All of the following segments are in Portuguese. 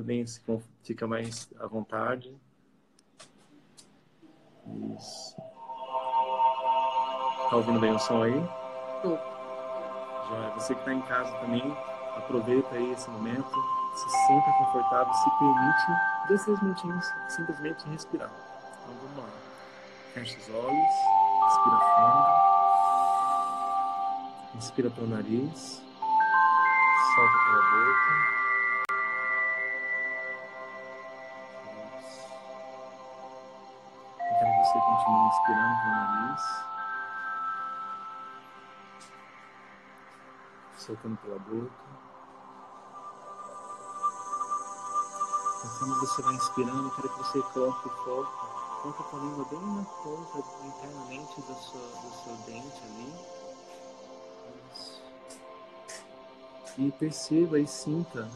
Bem, fica mais à vontade. Isso. Tá ouvindo bem o som aí? Tô. Já, você que está em casa também, aproveita aí esse momento, se sinta confortável, se permite, dê seis minutinhos, simplesmente respirar. Então vamos lá. Fecha os olhos, respira fundo, inspira pelo nariz, solta pela boca. Você continue inspirando pelo nariz. soltando pela boca. Conforme você vai inspirando, quero que você coloque o foco, coloque a língua bem na ponta internamente do seu, do seu dente ali. Isso. E perceba e sinta,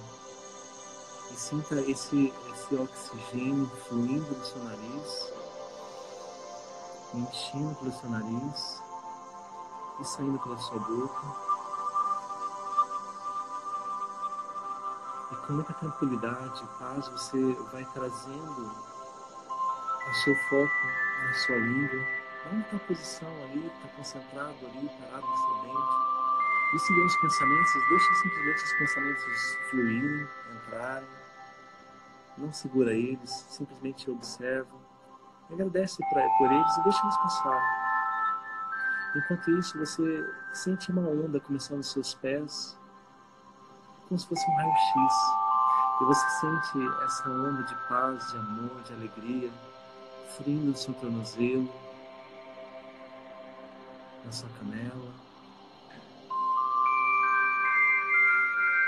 e sinta esse, esse oxigênio fluindo do seu nariz, enchendo pelo seu nariz e saindo pela sua boca. E com muita tranquilidade, paz, você vai trazendo o seu foco na sua língua. Onde está posição ali, está concentrado ali, parado no seu dente. E seguir os pensamentos, deixa simplesmente os pensamentos fluírem, entrarem. Não segura eles, simplesmente observa. Agradece pra, por eles e deixa eles passar. Enquanto isso, você sente uma onda começando nos seus pés, como se fosse um raio-x. E você sente essa onda de paz, de amor, de alegria, fluindo no seu tornozelo, na sua canela,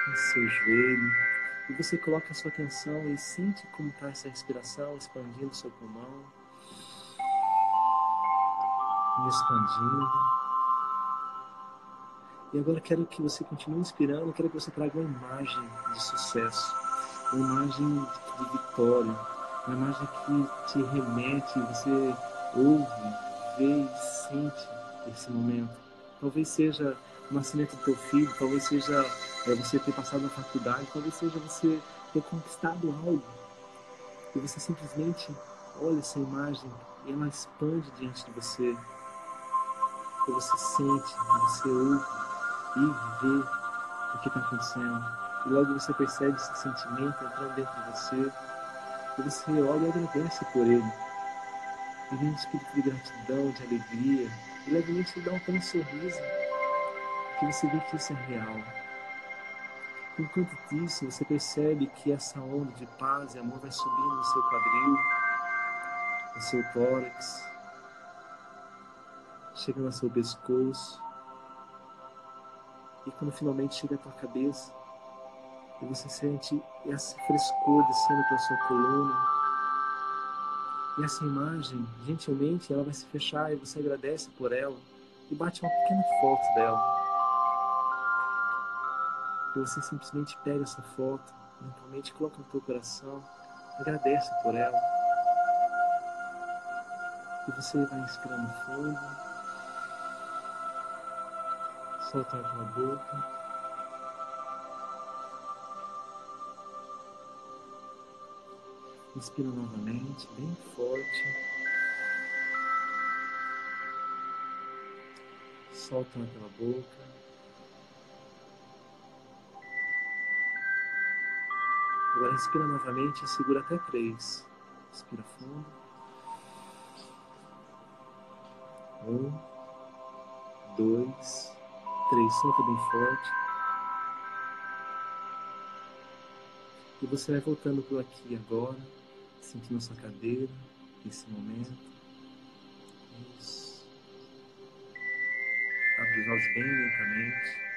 no seu joelho. E você coloca a sua atenção e sente como está essa respiração expandindo seu pulmão, expandindo. E agora quero que você continue inspirando, quero que você traga uma imagem de sucesso, uma imagem de vitória, uma imagem que te remete, você ouve, vê e sente esse momento. Talvez seja o nascimento do teu filho, talvez seja é, você ter passado na faculdade, talvez seja você ter conquistado algo. E você simplesmente olha essa imagem e ela expande diante de você. E você sente, você ouve e ver o que está acontecendo. E logo você percebe esse sentimento entrando dentro de você. E você olha e agradece por ele. E vem um espírito de gratidão, de alegria. E levemente dá um pequeno sorriso. Que você vê que isso é real. Enquanto isso, você percebe que essa onda de paz e amor vai subindo no seu quadril, no seu tórax, chegando ao seu pescoço, e quando finalmente chega à tua cabeça, e você sente esse frescor descendo pela sua coluna, e essa imagem, gentilmente, ela vai se fechar e você agradece por ela e bate uma pequena foto dela. E você simplesmente pega essa foto, mentalmente coloca no teu coração, agradece por ela. E você vai inspirando fundo soltar pela boca. Inspira novamente, bem forte. Solta pela boca. Agora respira novamente e segura até três. Respira fundo. Um, dois, três, solta bem forte. E você vai voltando por aqui agora, sentindo a sua cadeira, nesse momento. Isso. Abre os olhos bem lentamente.